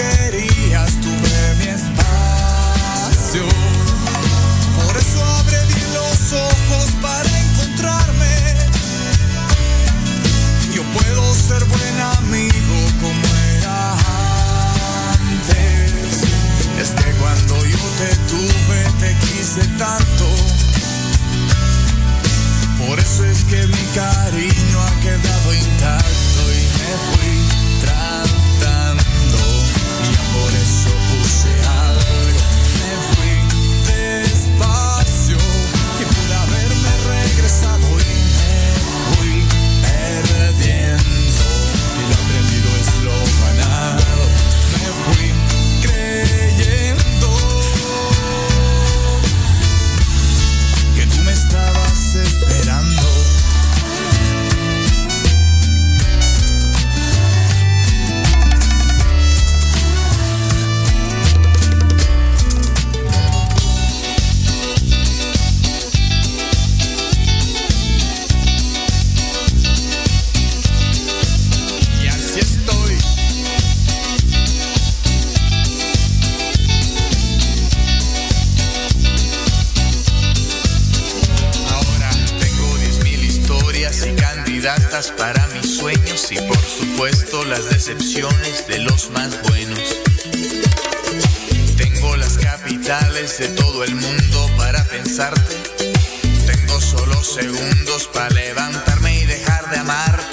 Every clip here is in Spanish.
querías, tuve mi espacio. Por eso abre los ojos para encontrarme. Yo puedo ser buen amigo como era antes. Es que cuando yo te tuve, te quise tanto. Por eso es que mi cariño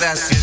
atrás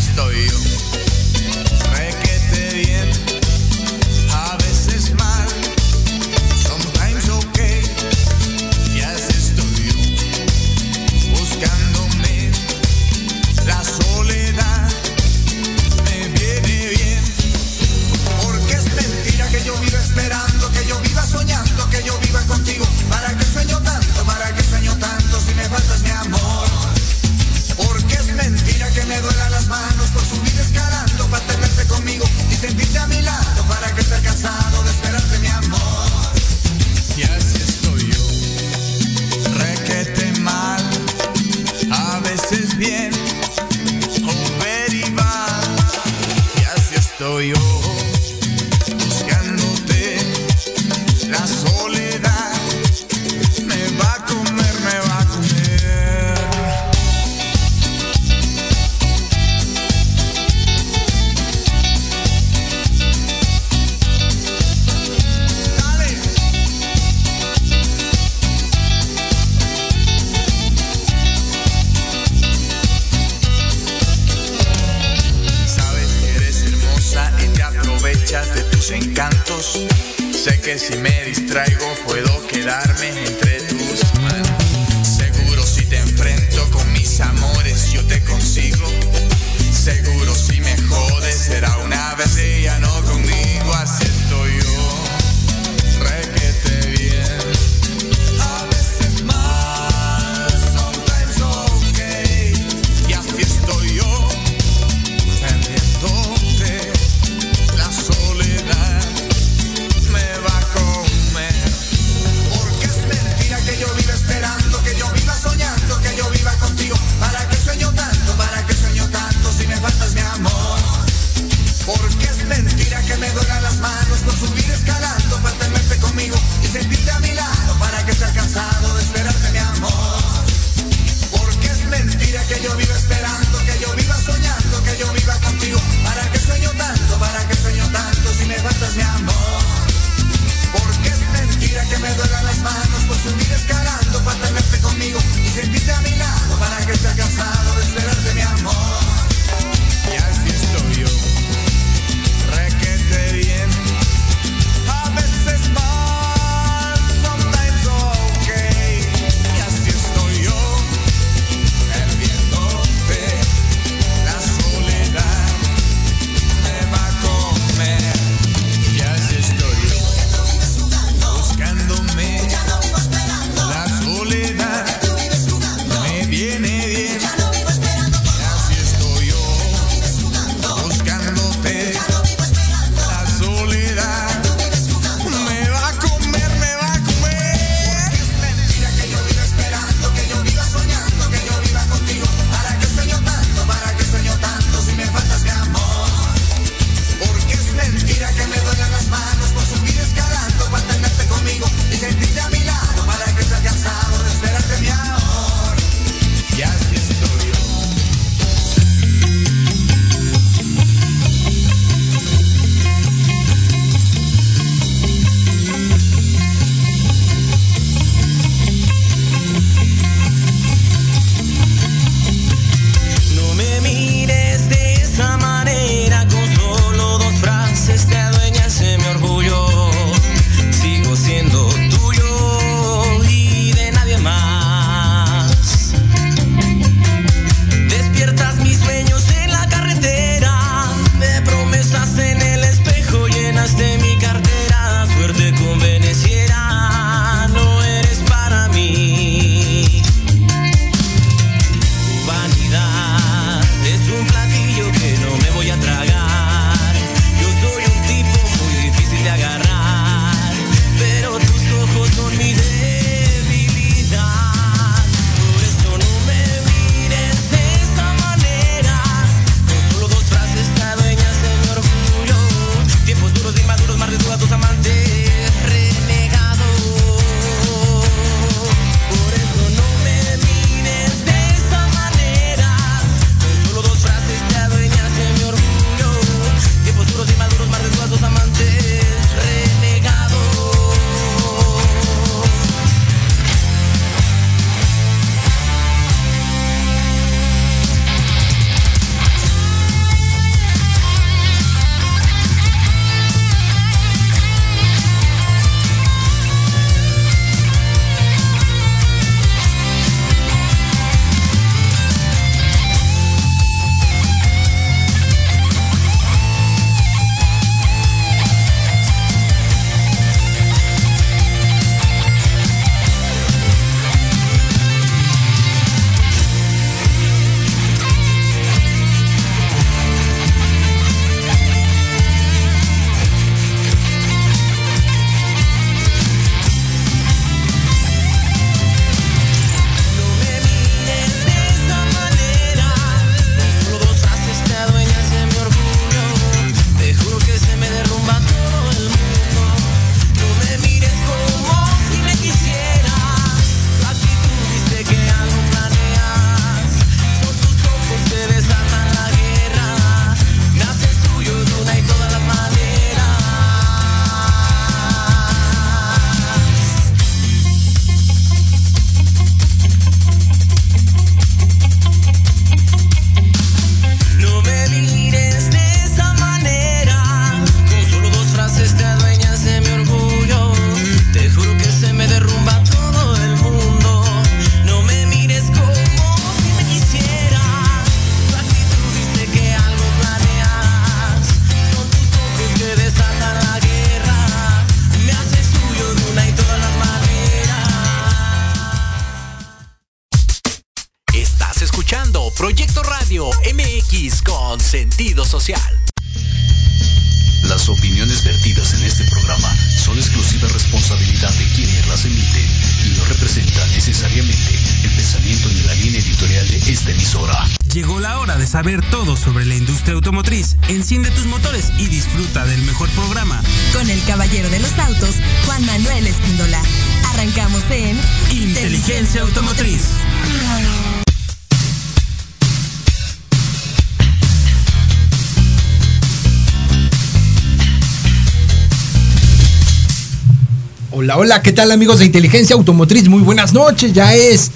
Hola, ¿qué tal amigos de Inteligencia Automotriz? Muy buenas noches, ya es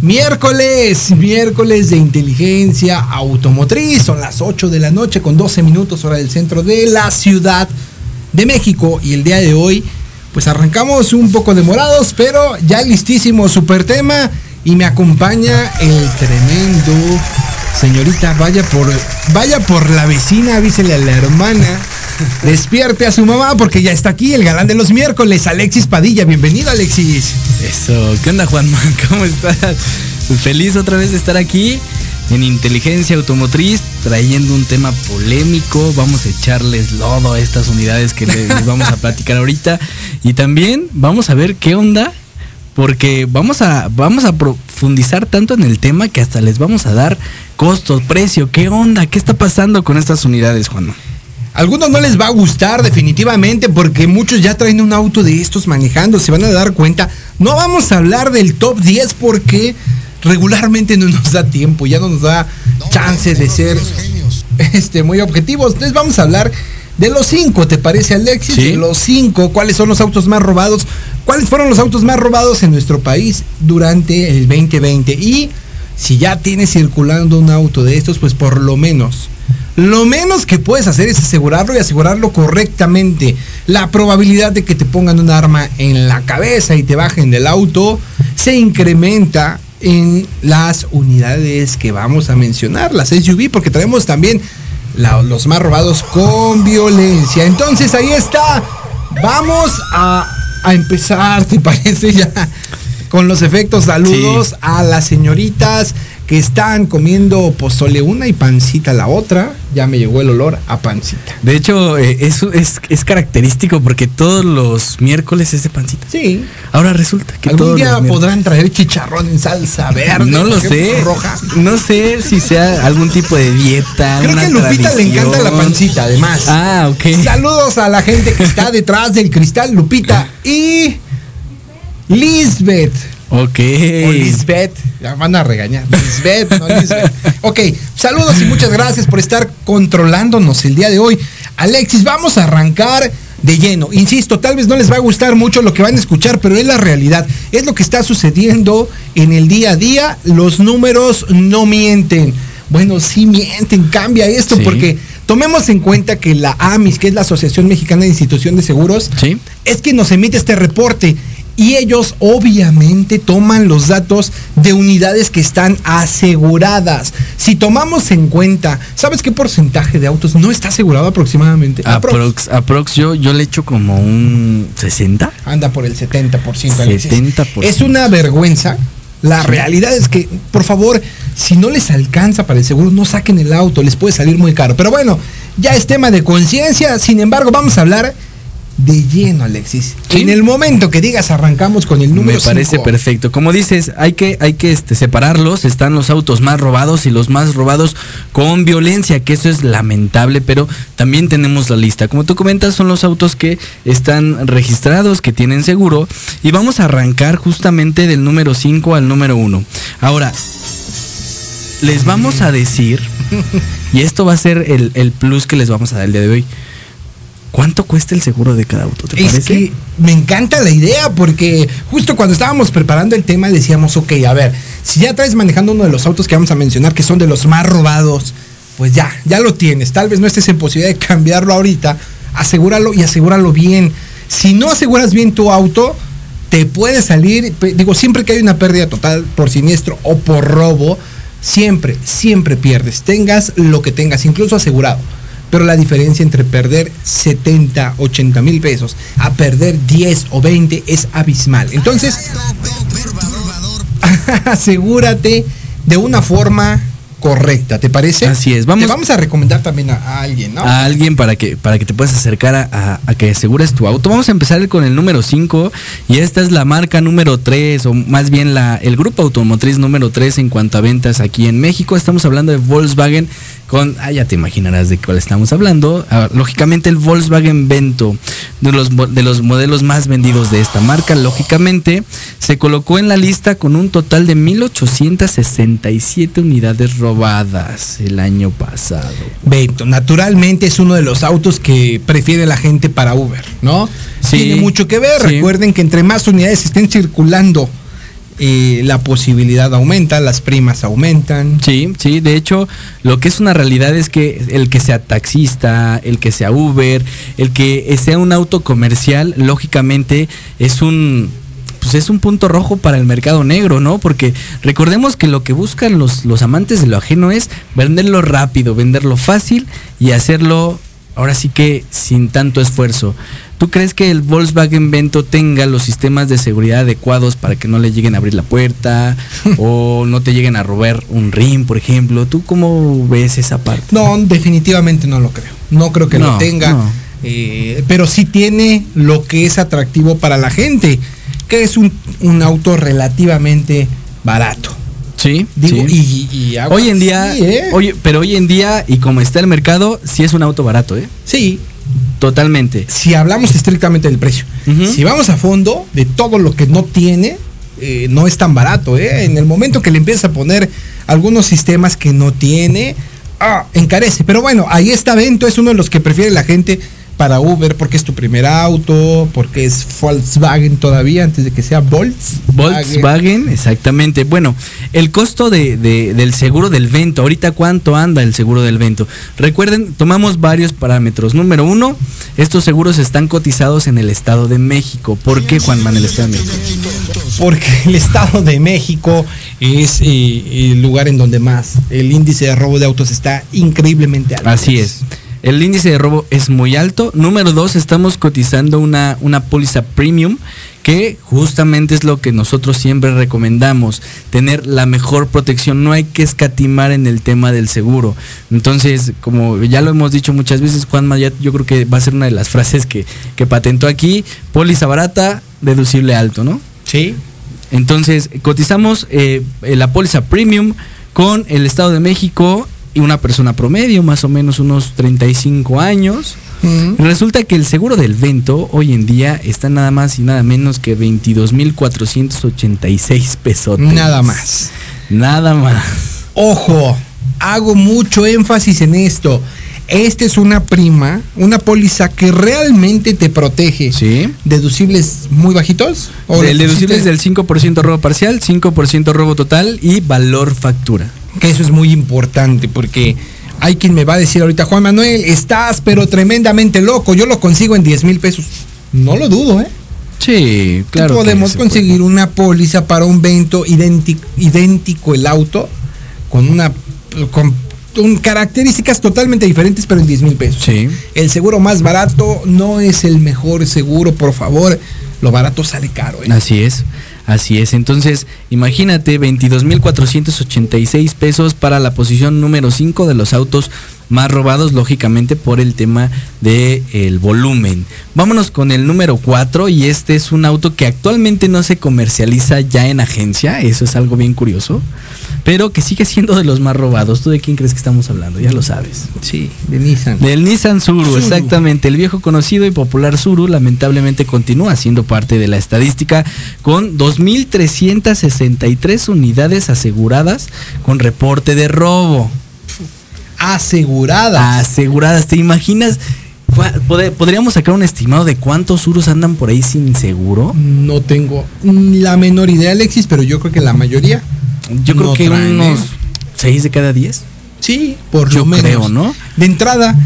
miércoles, miércoles de Inteligencia Automotriz, son las 8 de la noche con 12 minutos hora del centro de la Ciudad de México. Y el día de hoy pues arrancamos un poco demorados, pero ya listísimo super tema. Y me acompaña el tremendo señorita, vaya por vaya por la vecina, avísele a la hermana Despierte a su mamá porque ya está aquí el galán de los miércoles, Alexis Padilla. Bienvenido, Alexis. Eso, ¿qué onda, Juanma? ¿Cómo estás? Feliz otra vez de estar aquí en Inteligencia Automotriz, trayendo un tema polémico. Vamos a echarles lodo a estas unidades que les vamos a platicar ahorita. Y también vamos a ver qué onda, porque vamos a, vamos a profundizar tanto en el tema que hasta les vamos a dar costos, precio, qué onda, qué está pasando con estas unidades, Juanma. Algunos no les va a gustar definitivamente porque muchos ya traen un auto de estos manejando, se van a dar cuenta. No vamos a hablar del top 10 porque regularmente no nos da tiempo, ya no nos da chance de ser este, muy objetivos. Entonces vamos a hablar de los 5, ¿te parece Alexis? Sí. De los 5, ¿cuáles son los autos más robados? ¿Cuáles fueron los autos más robados en nuestro país durante el 2020? Y si ya tienes circulando un auto de estos, pues por lo menos lo menos que puedes hacer es asegurarlo y asegurarlo correctamente. La probabilidad de que te pongan un arma en la cabeza y te bajen del auto se incrementa en las unidades que vamos a mencionar, las SUV, porque traemos también la- los más robados con violencia. Entonces ahí está. Vamos a, a empezar, ¿te parece ya? Con los efectos, saludos Sí. a las señoritas que están comiendo pozole una y pancita la otra. Ya me llegó el olor a pancita. De hecho, eh, eso es, es característico porque todos los miércoles es de pancita. Sí. Ahora resulta que Algún todos día los podrán traer chicharrón en salsa verde. No lo sé. Roja. No sé si sea algún tipo de dieta. Creo una que a Lupita le encanta la pancita, además. Ah, ok. Saludos a la gente que está detrás del cristal, Lupita y Lisbeth. Ok. O Lisbeth, la van a regañar. Lisbeth, no Lisbeth. Ok, saludos y muchas gracias por estar controlándonos el día de hoy. Alexis, vamos a arrancar de lleno. Insisto, tal vez no les va a gustar mucho lo que van a escuchar, pero es la realidad. Es lo que está sucediendo en el día a día. Los números no mienten. Bueno, sí mienten, cambia esto Sí. porque tomemos en cuenta que la AMIS, que es la Asociación Mexicana de Institución de Seguros, Sí. es que nos emite este reporte y ellos obviamente toman los datos de unidades que están aseguradas. Si tomamos en cuenta, ¿sabes qué porcentaje de autos no está asegurado aproximadamente? Aprox. Aprox, yo, yo le echo como un 60. Anda por el 70%. Alexis. 70%. Es una vergüenza. La realidad es que, por favor, si no les alcanza para el seguro, no saquen el auto, les puede salir muy caro. Pero bueno, ya es tema de conciencia. Sin embargo, vamos a hablar de lleno, Alexis. Sí. En el momento que digas arrancamos con el número Me parece cinco. perfecto. Como dices, hay que, hay que este, separarlos. Están los autos más robados y los más robados con violencia, que eso es lamentable, pero también tenemos la lista. Como tú comentas, son los autos que están registrados, que tienen seguro. Y vamos a arrancar justamente del número 5 al número 1. Ahora, les vamos a decir, y esto va a ser el, el plus que les vamos a dar el día de hoy. ¿Cuánto cuesta el seguro de cada auto? ¿Te Es parece? que me encanta la idea porque justo cuando estábamos preparando el tema decíamos, ok, a ver, si ya traes manejando uno de los autos que vamos a mencionar que son de los más robados, pues ya, ya lo tienes. Tal vez no estés en posibilidad de cambiarlo ahorita, asegúralo y asegúralo bien. Si no aseguras bien tu auto, te puede salir, digo, siempre que hay una pérdida total por siniestro o por robo, siempre, siempre pierdes. Tengas lo que tengas, incluso asegurado. Pero la diferencia entre perder 70, 80 mil pesos a perder 10 o 20 es abismal. Entonces, asegúrate de una forma correcta, ¿te parece? Así es, vamos- Te vamos a recomendar también a, a alguien, ¿no? a alguien para que, para que te puedas acercar a, a- a que asegures tu auto. Vamos a empezar con el número 5 y esta es la marca número 3 o más bien la, el grupo automotriz número 3 en cuanto a ventas aquí en México. Estamos hablando de Volkswagen con, ah, ya te imaginarás de cuál estamos hablando. Ah, lógicamente el Volkswagen Vento, de los, de los modelos más vendidos de esta marca, lógicamente se colocó en la lista con un total de 1867 unidades robadas el año pasado. Beto, naturalmente es uno de los autos que prefiere la gente para Uber, ¿no? Sí, Tiene mucho que ver. sí. Recuerden que entre más unidades estén circulando, eh, la posibilidad aumenta, las primas aumentan. Sí, sí, de hecho, lo que es una realidad es que el que sea taxista, el que sea Uber, el que sea un auto comercial, lógicamente es un pues es un punto rojo para el mercado negro, ¿no? Porque recordemos que lo que buscan los, los amantes de lo ajeno es venderlo rápido, venderlo fácil y hacerlo ahora sí que sin tanto esfuerzo. ¿Tú crees que el Volkswagen Vento tenga los sistemas de seguridad adecuados para que no le lleguen a abrir la puerta o no te lleguen a robar un rim, por ejemplo? ¿Tú cómo ves esa parte? No, definitivamente no lo creo. No creo que lo No, tenga. no. Eh, pero sí tiene lo que es atractivo para la gente, que es un, un auto relativamente barato. Sí, Digo, sí. y, hoy en día, sí, ¿eh? oye, pero hoy en día y como está el mercado, sí es un auto barato, ¿eh? Sí, Totalmente. si hablamos estrictamente del precio. Si vamos a fondo de todo lo que no tiene, eh, no es tan barato. ¿eh? En el momento que le empieza a poner algunos sistemas que no tiene, ah, encarece. Pero bueno, ahí está Vento, es uno de los que prefiere la gente para Uber porque es tu primer auto, porque es Volkswagen todavía antes de que sea Volkswagen. Volkswagen, exactamente. Bueno, el costo de, de- del seguro del Vento, ahorita cuánto anda el seguro del Vento. Recuerden, tomamos varios parámetros. Número uno, estos seguros están cotizados en el Estado de México. ¿Por qué, Juan Manuel, Estado de México? Porque el Estado de México es eh, el lugar en donde más el índice de robo de autos está increíblemente alto. Así es. El índice de robo es muy alto. Número dos, estamos cotizando una, una póliza premium que justamente es lo que nosotros siempre recomendamos, tener la mejor protección, no hay que escatimar en el tema del seguro. Entonces, como ya lo hemos dicho muchas veces, Juanma, ya- yo creo que va a ser una de las frases que, que patentó aquí, póliza barata, deducible alto, ¿no? Sí. Entonces, cotizamos eh, eh, la póliza premium con el Estado de México y una persona promedio, más o menos unos 35 años. Resulta que el seguro del Vento hoy en día está nada más y nada menos que 22.486 pesos. Nada más. Nada más. Ojo, hago mucho énfasis en esto. Esta es una prima, una póliza que realmente te protege. ¿Sí? ¿Deducibles muy bajitos? ¿O El le deducible es pusiste- del 5% robo parcial, 5% robo total y valor factura. Que eso es muy importante porque hay quien me va a decir ahorita, Juan Manuel, estás pero tremendamente loco, yo lo consigo en 10 mil pesos. No lo dudo, ¿eh? Sí, claro. Podemos se conseguir una póliza para un vento idéntico, idéntico el auto con una con un- características totalmente diferentes pero en 10 mil pesos. Sí. El seguro más barato no es el mejor seguro, por favor. Lo barato sale caro. ¿eh? Así es, así es. Entonces, imagínate 22.486 pesos para la posición número 5 de los autos más robados, lógicamente por el tema del el volumen. Vámonos con el número 4 y este es un auto que actualmente no se comercializa ya en agencia, eso es algo bien curioso, pero que sigue siendo de los más robados. ¿Tú de quién crees que estamos hablando? Ya lo sabes. Sí, de Nissan. Del Nissan Suru, Suru. exactamente. El viejo conocido y popular Suru lamentablemente continúa siendo parte de la estadística con 2.363 unidades aseguradas con reporte de robo. Asegurada. Aseguradas, ¿te imaginas? ¿Podríamos sacar un estimado de cuántos Surus andan por ahí sin seguro? No tengo la menor idea, Alexis, pero yo creo que la mayoría. Yo creo no que traen, unos ¿eh? 6 de cada 10. Sí, por Yo lo menos. creo, ¿no? De entrada,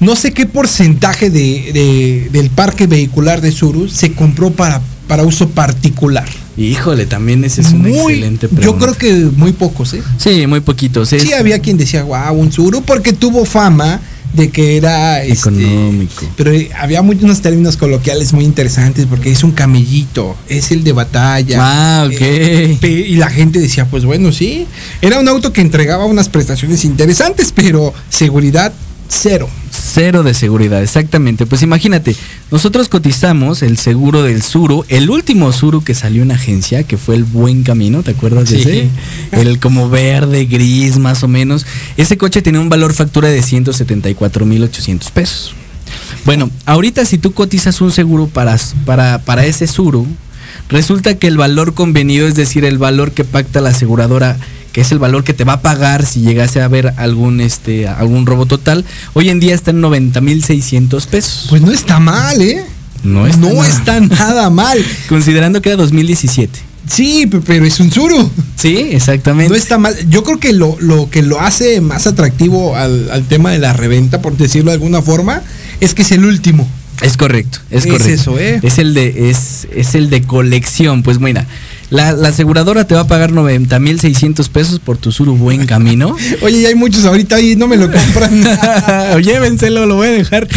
no sé qué porcentaje de, de- del parque vehicular de Suru se compró para, para uso particular. Híjole, también ese es una Muy- excelente Yo pregunta. creo que muy pocos, ¿eh? Sí, muy poquitos. es- Sí había quien decía, wow, un Suru, porque tuvo fama de que era este, Económico. pero eh, había muy- unos términos coloquiales muy interesantes porque es un camellito, es el de batalla. Ah, ok. Eh, y la gente decía, pues bueno, sí. Era un auto que entregaba unas prestaciones interesantes, pero seguridad cero. Cero de seguridad, exactamente. Pues imagínate, nosotros cotizamos el seguro del Suru, el último Suru que salió en agencia, que fue el Buen Camino, ¿te acuerdas de Sí. ese? El como verde, gris, más o menos. Ese coche tenía un valor factura de 174.800 pesos. Bueno, ahorita si tú cotizas un seguro para, para, para ese Suru, resulta que el valor convenido, es decir, el valor que pacta la aseguradora, que es el valor que te va a pagar si llegase a haber algún, este, algún robo total, hoy en día está en 90.600 pesos. Pues no está mal, ¿eh? no está, no nada- está nada mal. Considerando que era 2017. Sí, pe- pero es un suru. Sí, exactamente. No está mal. Yo creo que lo, lo que lo hace más atractivo al, al tema de la reventa, por decirlo de alguna forma, es que es el último. Es correcto, es, Es correcto. eso, ¿eh? Es el de, es, es el de colección. Pues mira, la, la aseguradora te va a pagar 90.600 pesos por tu Suru Buen Camino. Oye, ya hay muchos ahorita y no me lo compran. Llévenselo, lo voy a dejar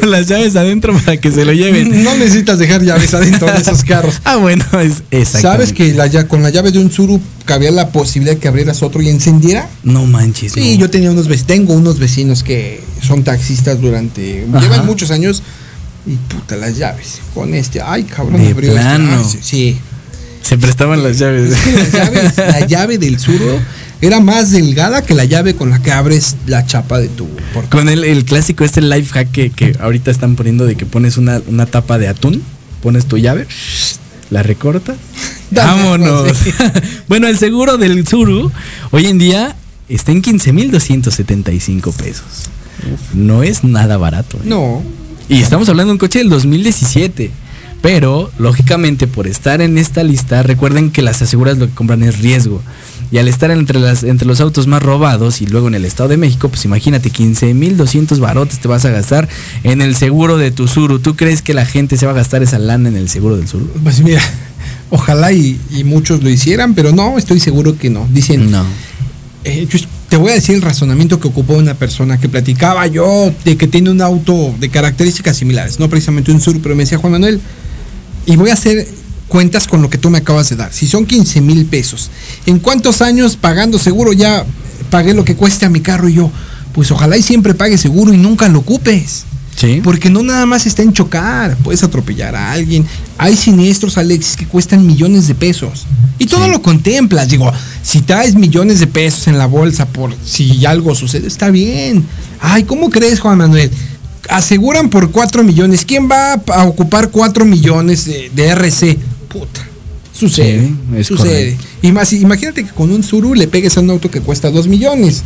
con las llaves adentro para que se lo lleven. no necesitas dejar llaves adentro de esos carros. Ah, bueno, es exactamente. ¿Sabes que la, con la llave de un Suru cabía la posibilidad de que abrieras otro y encendiera? No manches. Sí, no. yo tenía unos tengo unos vecinos que son taxistas durante, Ajá. llevan muchos años y puta las llaves con este, ay cabrón, De abrió este. plano. Ay, sí, sí. Se prestaban las llaves. Es que las llaves- la llave del Suru era más delgada que la llave con la que abres la chapa de tu portón. Con el, el clásico, este life hack que, que ahorita están poniendo de que pones una, una tapa de atún, pones tu llave, la recortas. Vámonos. bueno, el seguro del Suru hoy en día está en 15.275 pesos. No es nada barato. ¿eh? No, Y estamos hablando de un coche del 2017. Pero, lógicamente, por estar en esta lista, recuerden que las aseguras lo que compran es riesgo. Y al estar entre, las, entre los autos más robados y luego en el Estado de México, pues imagínate, 15.200 barotes te vas a gastar en el seguro de tu Suru. ¿Tú crees que la gente se va a gastar esa lana en el seguro del Suru? pues mira, ojalá y, y muchos lo hicieran, pero no, estoy seguro que no. Dicen, No. Eh, yo te voy a decir el razonamiento que ocupó una persona que platicaba yo de que tiene un auto de características similares, no precisamente un sur, pero me decía Juan Manuel, y voy a hacer cuentas con lo que tú me acabas de dar. Si son 15 mil pesos, ¿en cuántos años pagando seguro ya pagué lo que cueste a mi carro y yo? Pues ojalá y siempre pague seguro y nunca lo ocupes. Sí. Porque no nada más está en chocar, puedes atropellar a alguien. Hay siniestros, Alexis, que cuestan millones de pesos. Y todo Sí. lo contemplas. Digo, si traes millones de pesos en la bolsa por si algo sucede, está bien. Ay, ¿cómo crees, Juan Manuel? Aseguran por 4 millones. ¿Quién va a ocupar 4 millones de, de RC? Puta. Sucede. Sí, sucede. correcto. Y más, imagínate que con un Suru le pegues a un auto que cuesta 2 millones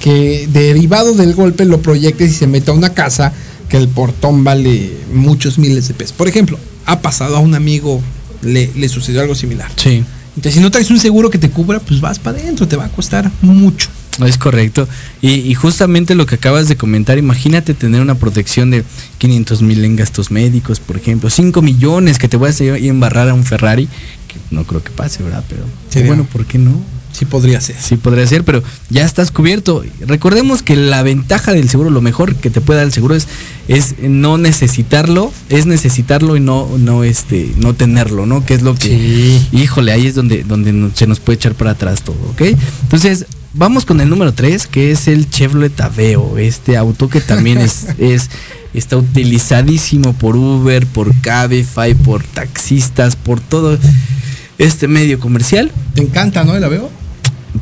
que derivado del golpe lo proyectes y se meta a una casa que el portón vale muchos miles de pesos. Por ejemplo, ha pasado a un amigo, le, le sucedió algo similar. Sí. Entonces, si no traes un seguro que te cubra, pues vas para adentro, te va a costar mucho. Es correcto. Y, y justamente lo que acabas de comentar, imagínate tener una protección de 500 mil en gastos médicos, por ejemplo, 5 millones que te vas a embarrar a un Ferrari, que no creo que pase, ¿verdad? Pero Sería- bueno, ¿por qué no? Sí podría ser. Sí podría ser, pero ya estás cubierto. Recordemos que la ventaja del seguro, lo mejor que te puede dar el seguro es, es no necesitarlo, es necesitarlo y no, no, este, no tenerlo, ¿no? Que es lo que, Sí. híjole, ahí es donde, donde se nos puede echar para atrás todo, ¿ok? Entonces, vamos con el número 3, que es el Chevrolet Aveo, este auto que también es, es, está utilizadísimo por Uber, por Cabify, por taxistas, por todo este medio comercial. Te encanta, ¿no? ¿La veo?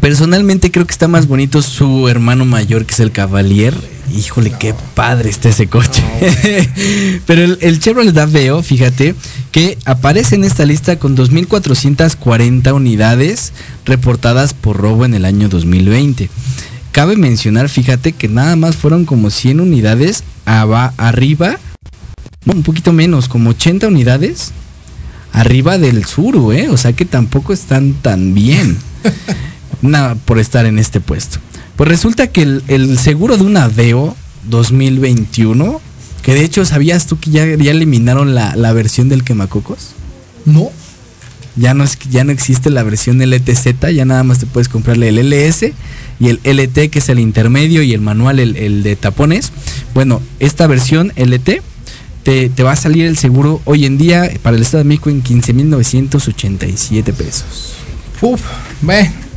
Personalmente creo que está más bonito su hermano mayor, que es el Cavalier. Híjole, qué padre está ese coche. Pero el, el Chevrolet Aveo, fíjate, que aparece en esta lista con 2.440 unidades reportadas por robo en el año 2020. Cabe mencionar, fíjate, que nada más fueron como 100 unidades arriba, no, un poquito menos, como 80 unidades arriba del Suru, ¿eh? O sea que tampoco están tan bien. Nada por estar en este puesto. Pues resulta que el, el seguro de un Aveo 2021, que de hecho, ¿sabías tú que ya, ya eliminaron la, la versión del quemacocos? No. Ya no, es, ya no existe la versión LTZ, ya nada más te puedes comprarle el LS y el LT, que es el intermedio, y el manual, el, el de tapones. Bueno, esta versión LT te, te va a salir el seguro hoy en día para el Estado de México en 15.987 pesos. Uf, ve.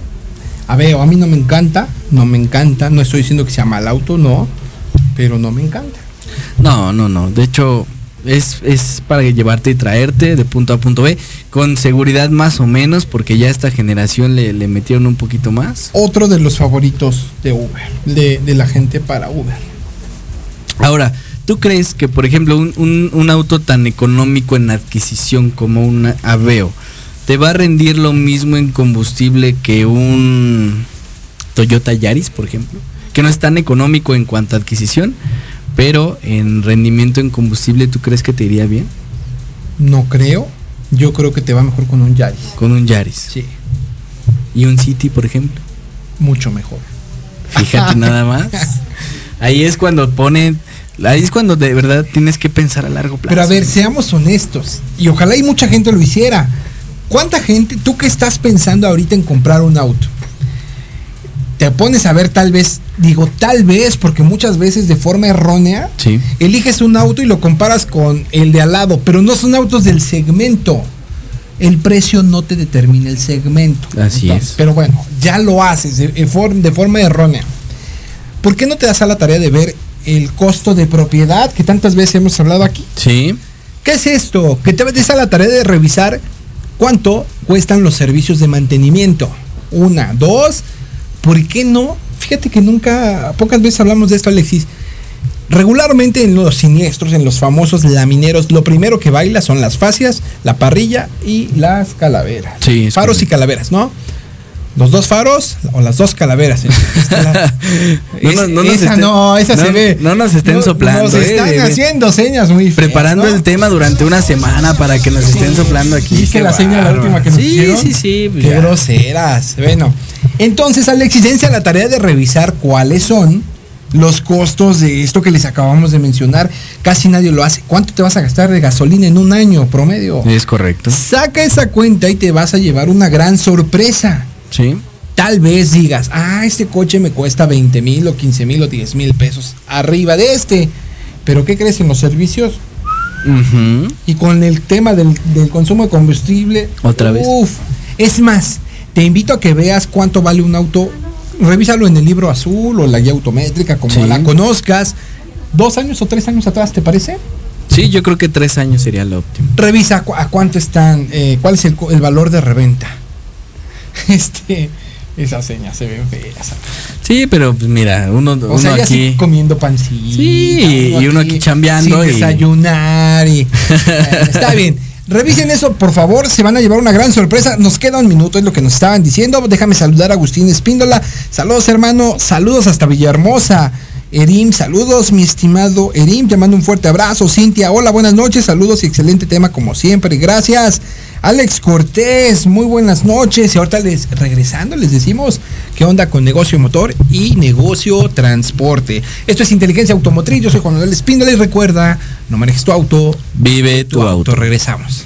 A ver, a mí no me encanta, no me encanta, no estoy diciendo que sea mal auto, no, pero no me encanta. No, no, no. De hecho, es, es para llevarte y traerte de punto a punto B con seguridad más o menos porque ya esta generación le, le metieron un poquito más. Otro de los favoritos de Uber, de, de la gente para Uber. Ahora, ¿tú crees que, por ejemplo, un, un- un auto tan económico en adquisición como un Aveo te va a rendir lo mismo en combustible que un Toyota Yaris, por ejemplo? Que no es tan económico en cuanto a adquisición, pero en rendimiento en combustible, ¿tú crees que te iría bien No creo, yo creo que te va mejor con un Yaris. con un Yaris? Sí, Y un City, por ejemplo. mucho mejor. Fíjate nada más. Ahí es cuando ponen, ahí es cuando de verdad tienes que pensar a largo plazo. Pero a ver, seamos honestos. Y ojalá y mucha gente lo hiciera. ¿Cuánta gente, tú que estás pensando ahorita en comprar un auto? Te pones a ver tal vez, digo tal vez, porque muchas veces de forma errónea, Sí. eliges un auto y lo comparas con el de al lado, pero no son autos del segmento. El precio no te determina el segmento. Así es. Pero bueno, ya lo haces de, de forma errónea. ¿Por qué no te das a la tarea de ver el costo de propiedad que tantas veces hemos hablado aquí? Sí. ¿Qué es esto? Que te des a la tarea de revisar cuánto cuestan los servicios de mantenimiento. Una, dos, ¿por qué no? Fíjate que nunca, pocas veces hablamos de esto, Alexis. Regularmente en los siniestros, en los famosos lamineros, lo primero que baila son las fascias, la parrilla y las calaveras. Sí, Faros y calaveras, ¿no? Los dos faros o las dos calaveras. Está la- No nos esa estén- no, esa no- se ve. no nos estén soplando, Nos eh, están haciendo señas muy feas, Preparando el tema durante una semana para que nos estén soplando aquí. ¿Viste Qué la seña la última que nos Sí, hicieron? sí, sí. pues Qué ya. groseras. Bueno, entonces Alexis, dense a la tarea de revisar cuáles son los costos de esto que les acabamos de mencionar. Casi nadie lo hace. ¿Cuánto te vas a gastar de gasolina en un año promedio? Es correcto. Saca esa cuenta y te vas a llevar una gran sorpresa. Sí. Tal vez digas, ah, este coche me cuesta 20 mil o 15 mil o 10 mil pesos arriba de este. Pero ¿qué crees en los servicios? Y con el tema del, del consumo de combustible. Otra vez. Uf. Es más, te invito a que veas cuánto vale un auto. Revísalo en el libro azul o la guía autométrica, como Sí. la conozcas. Dos años o tres años atrás, ¿te parece? Sí, yo creo que tres años sería lo óptimo. Revisa cu- a cuánto están, eh, cuál es el, el valor de reventa. Este, esas señas se ven feas. Sí, pero pues mira, uno, O uno sea, ya aquí. así comiendo pancita. Sí, y uno aquí chambeando Sin y- desayunar y. Está bien. Revisen eso, por favor. Se van a llevar una gran sorpresa. Nos queda un minuto, es lo que nos estaban diciendo. Déjame saludar a Agustín Espíndola. Saludos, hermano. Saludos hasta Villahermosa. Erim, saludos, mi estimado Erim. Te mando un fuerte abrazo. Cintia, hola, buenas noches. Saludos y excelente tema como siempre. Gracias. Alex Cortés, muy buenas noches. Y ahorita les, regresando, les decimos qué onda con negocio motor y negocio transporte. Esto es inteligencia automotriz. Yo soy Juan Manuel Espíndola y recuerda, no manejes tu auto, Vive tu auto. Regresamos.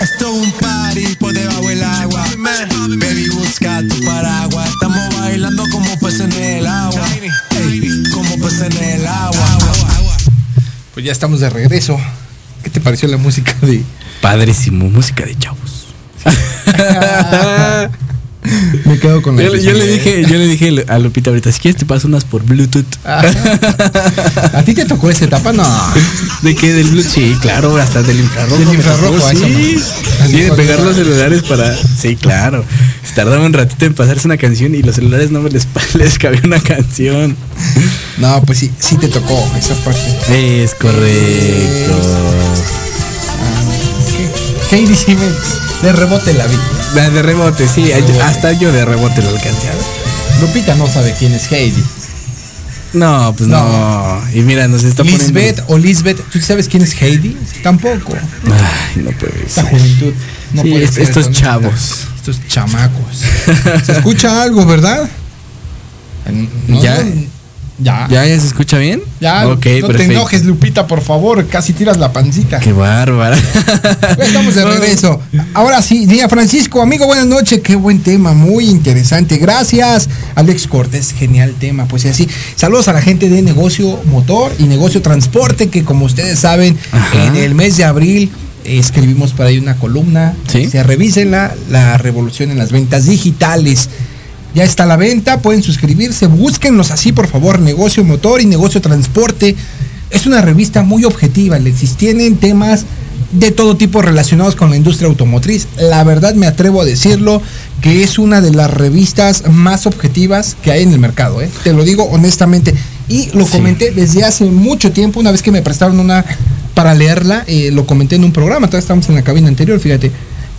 Esto un party por debajo del agua. Baby, busca tu paraguas. Estamos bailando como peces en el agua. Ey, como peces en el agua. Pues ya estamos de regreso. ¿Qué te pareció la música de Padrísimo, música de chavos. Me quedo con Yo, le- yo le dije, yo le dije a Lupita ahorita, si quieres te paso unas por Bluetooth. ¿eh? ¿A ti te tocó esa etapa? No. ¿De qué? ¿Del Bluetooth? Sí, claro, hasta del infrarrojo. Del infrarrojo, tocó, sí. no. Sí, de pegar los celulares para... Sí, claro. Se tardaba un ratito en pasarse una canción y los celulares no me les, les cabía una canción. No, pues sí, sí te tocó esa parte. Es correcto. Sí me de rebote la vi. De, de rebote, sí. Hasta yo de rebote lo alcancé a ver. Lupita no sabe quién es Heidi. No, pues no. Y mira, nos está Lisbeth poniendo... o Lisbeth, ¿tú sabes quién es Heidi? Tampoco. Ay, no puede Esta ser. juventud. No Sí, puede ser estos esto, ¿no? chavos. Estos chamacos. Se escucha algo, ¿verdad? No, Ya. Ya. ¿Ya, ¿Ya se escucha bien? Ya, no te enojes, Lupita, por favor. Casi tiras la pancita. Qué bárbara. Estamos de regreso. Ahora sí, Día Francisco, amigo, buenas noches. Qué buen tema, muy interesante. Gracias, Alex Cortés. Genial tema. Pues así, saludos a la gente de negocio motor y negocio transporte, que como ustedes saben, Ajá. en el mes de abril eh, escribimos por ahí una columna. Sí. Se revisen la, la revolución en las ventas digitales. Ya está a la venta, pueden suscribirse, búsquenlos así, por favor, negocio motor y negocio transporte. Es una revista muy objetiva, Alexis. Tienen temas de todo tipo relacionados con la industria automotriz. La verdad me atrevo a decirlo que es una de las revistas más objetivas que hay en el mercado. ¿eh? Te lo digo honestamente. Y lo Sí. comenté desde hace mucho tiempo, una vez que me prestaron una para leerla, eh, lo comenté en un programa, todavía estamos en la cabina anterior, fíjate.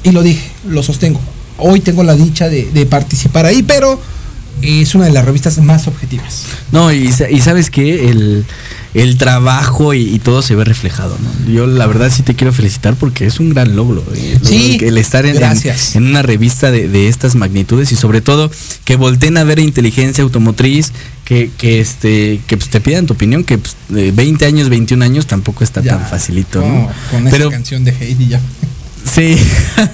Y lo dije, lo sostengo. Hoy tengo la dicha de, de participar ahí, pero es una de las revistas más objetivas. No, y, sa- y sabes que el, el trabajo y, y todo se ve reflejado, ¿no? Yo la verdad sí te quiero felicitar porque es un gran logro. ¿eh? Sí, el, estar en, en- gracias. en una revista de, de estas magnitudes y sobre todo que volteen a ver inteligencia automotriz, que, que este que pues, te pidan tu opinión, que pues, de 20 años, 21 años tampoco está Ya, tan facilito, ¿no? no, Con Pero esa canción de Heidi ya. Sí,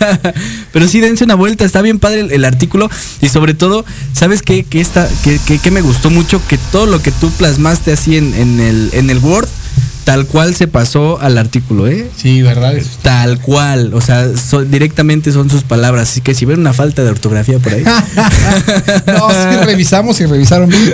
pero sí dense una vuelta, está bien padre el, artículo y sobre todo, ¿sabes qué? Que, esta, que, que- que me gustó mucho que todo lo que tú plasmaste así en, en el, en el Word, tal cual se pasó al artículo, ¿eh? Sí, ¿verdad? Tal cual, o sea, so- directamente son sus palabras, así que si ven una falta de ortografía por ahí, no, sí revisamos y revisaron bien.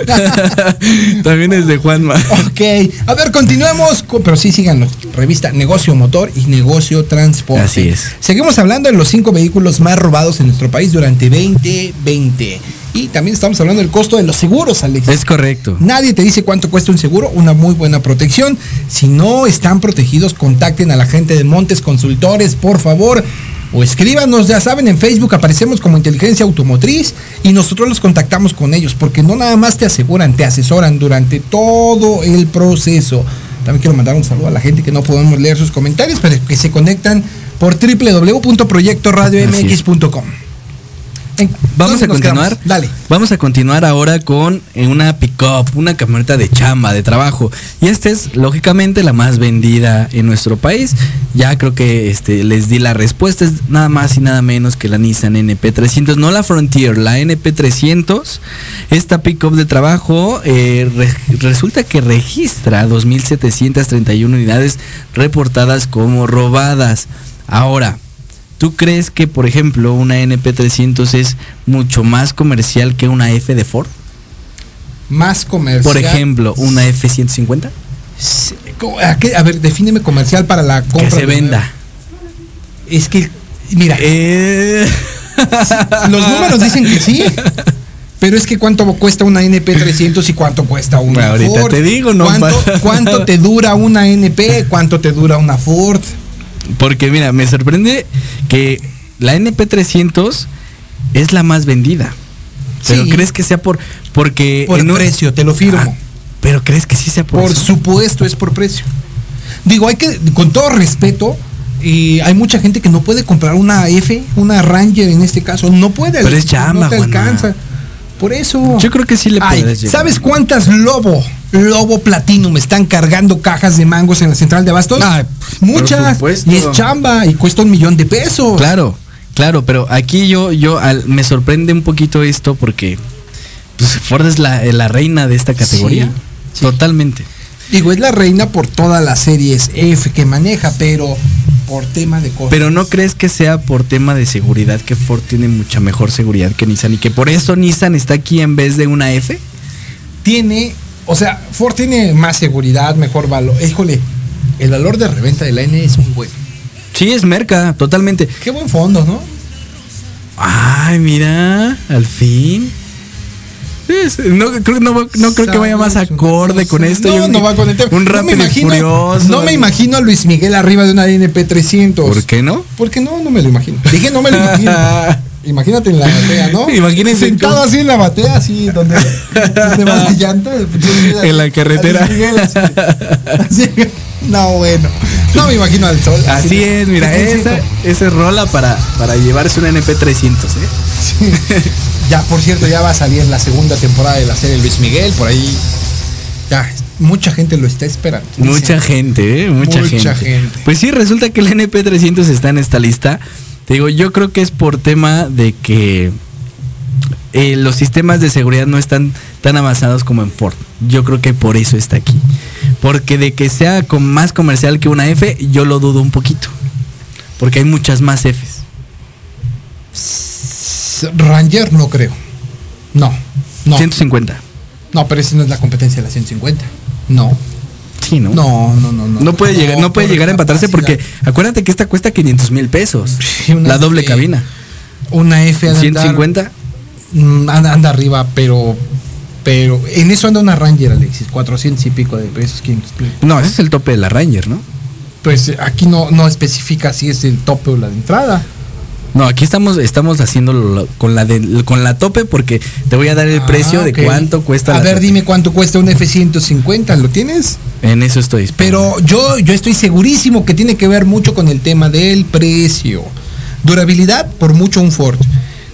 también es de Juanma. ok, a ver, continuemos, con- pero sí síganos. Revista Negocio Motor y Negocio Transporte. Así es. Seguimos hablando de los cinco vehículos más robados en nuestro país durante 2020. Y también estamos hablando del costo de los seguros, Alex. Es correcto. Nadie te dice cuánto cuesta un seguro, una muy buena protección. Si no están protegidos, contacten a la gente de Montes Consultores, por favor. O escríbanos, ya saben, en Facebook aparecemos como Inteligencia Automotriz y nosotros los contactamos con ellos, porque no nada más te aseguran, te asesoran durante todo el proceso. También quiero mandar un saludo a la gente que no podemos leer sus comentarios, pero que se conectan por www.proyectoradiomx.com. Vamos ¿dónde a continuar. Dale. Vamos a continuar ahora con eh, una pick-up, una camioneta de chamba, de trabajo. Y esta es, lógicamente, la más vendida en nuestro país. Ya creo que este, les di la respuesta. Es nada más y nada menos que la Nissan NP300. No la Frontier, la NP300. Esta pick-up de trabajo eh, re- resulta que registra 2.731 unidades reportadas como robadas. Ahora, ¿Tú crees que, por ejemplo, una NP300 es mucho más comercial que una F de Ford? Más comercial. Por ejemplo, una F150 Sí, ¿cómo- A, qué? A ver, defíneme comercial para la compra. que se venda. Es que, mira, Eh, los números dicen que sí. Pero es que cuánto cuesta una NP300 y cuánto cuesta una Ahorita Ford. te digo, no ¿Cuánto, pasa. cuánto te dura una NP? ¿Cuánto te dura una Ford? Porque mira, me sorprende que la NP300 es la más vendida. Pero Sí. ¿crees que sea por porque Por un- precio, te lo firmo. Ah, pero ¿crees que sí sea por, Por eso? supuesto, es por precio. Digo, hay que, con todo respeto, hay mucha gente que no puede comprar una F, una Ranger en este caso, no puede. Pero es chamba, no te Juana. alcanza. Por eso. Yo creo que sí le Ay. ¿Sabes cuántas Lobo, Lobo Platinum están cargando cajas de mangos en la central de abastos? Ay, Muchas. Y es chamba y cuesta un millón de pesos. Claro, claro, pero aquí yo, yo al- me sorprende un poquito esto porque pues, Ford es la, la reina de esta categoría. Sí, sí. Totalmente. Digo, es la reina por todas las series F que maneja, pero por tema de. Pero no crees que sea por tema de seguridad que Ford tiene mucha mejor seguridad que Nissan y que por eso Nissan está aquí en vez de una F? tiene, o sea, Ford tiene más seguridad, mejor valor. Híjole, el valor de reventa de la N es muy bueno. Sí, es merca, totalmente. Qué buen fondo, ¿no? Ay, mira, al fin. Es- no creo, no, no creo que vaya más acorde con esto. No, Yo- no va con el tema. Un No me imagino- furioso. No me imagino a Luis Miguel arriba de una NP300. ¿Por qué no? Porque no, no me lo imagino. Dije, no me lo imagino. Imagínate en la batea, ¿no? Imagínense Sentado así en la batea, así, donde, donde va la llanta. En la carretera. A Luis Miguel, así. Así. No, bueno. No me imagino al sol. Así es, mira, esa, esa es rola para, para llevarse una NP300, ¿eh? Sí. Ya, por cierto, ya va a salir la segunda temporada de la serie Luis Miguel, por ahí. Ya, mucha gente lo está esperando. Mucha gente, ¿eh? Mucha, Mucha gente. gente. Pues sí, resulta que el NP300 está en esta lista. Te digo, yo creo que es por tema de que eh, los sistemas de seguridad no están tan avanzados como en Ford. Yo creo que por eso está aquí. Porque de que sea con más comercial que una F, yo lo dudo un poquito. Porque hay muchas más Fs. Ranger no creo. No. No. 150. No, pero esa no es la competencia de la 150. No. Sí, ¿no? No, no, no, no. No puede llegar, no puede llegar a empatarse porque acuérdate que esta cuesta 500 mil pesos. La doble F. cabina. una F anda, 150. mm, anda, anda arriba, pero pero en eso anda una Ranger, Alexis, 400 y pico de pesos, 500 pesos. No, ese es el tope de la Ranger, ¿no? Pues eh, aquí no no especifica si es el tope o la de entrada. No, aquí estamos estamos haciéndolo con la de, con la tope porque te voy a dar el Ah, precio de cuánto cuesta A la ver, tope. dime cuánto cuesta un F150, ¿lo tienes? En eso estoy. Pero yo, yo estoy segurísimo que tiene que ver mucho con el tema del precio. Durabilidad, por mucho un Ford.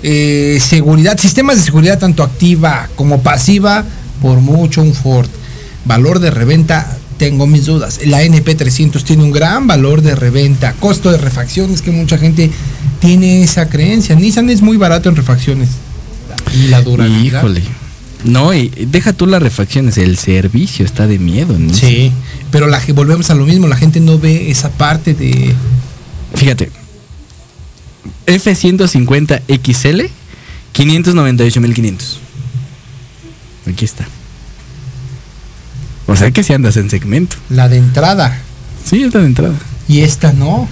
Eh, seguridad, sistemas de seguridad tanto activa como pasiva, por mucho un Ford. Valor de reventa, tengo mis dudas. La NP300 tiene un gran valor de reventa. Costo de refacciones, que mucha gente tiene esa creencia. Nissan es muy barato en refacciones. Y la durabilidad. Híjole. No, y deja tú las refacciones, el servicio está de miedo. ¿no? Sí, pero la, ge- volvemos a lo mismo, la gente no ve esa parte de... Fíjate. F150 XL 598.500. Aquí está. O sea que si andas en segmento. La de entrada. Sí, está de entrada. Y esta no.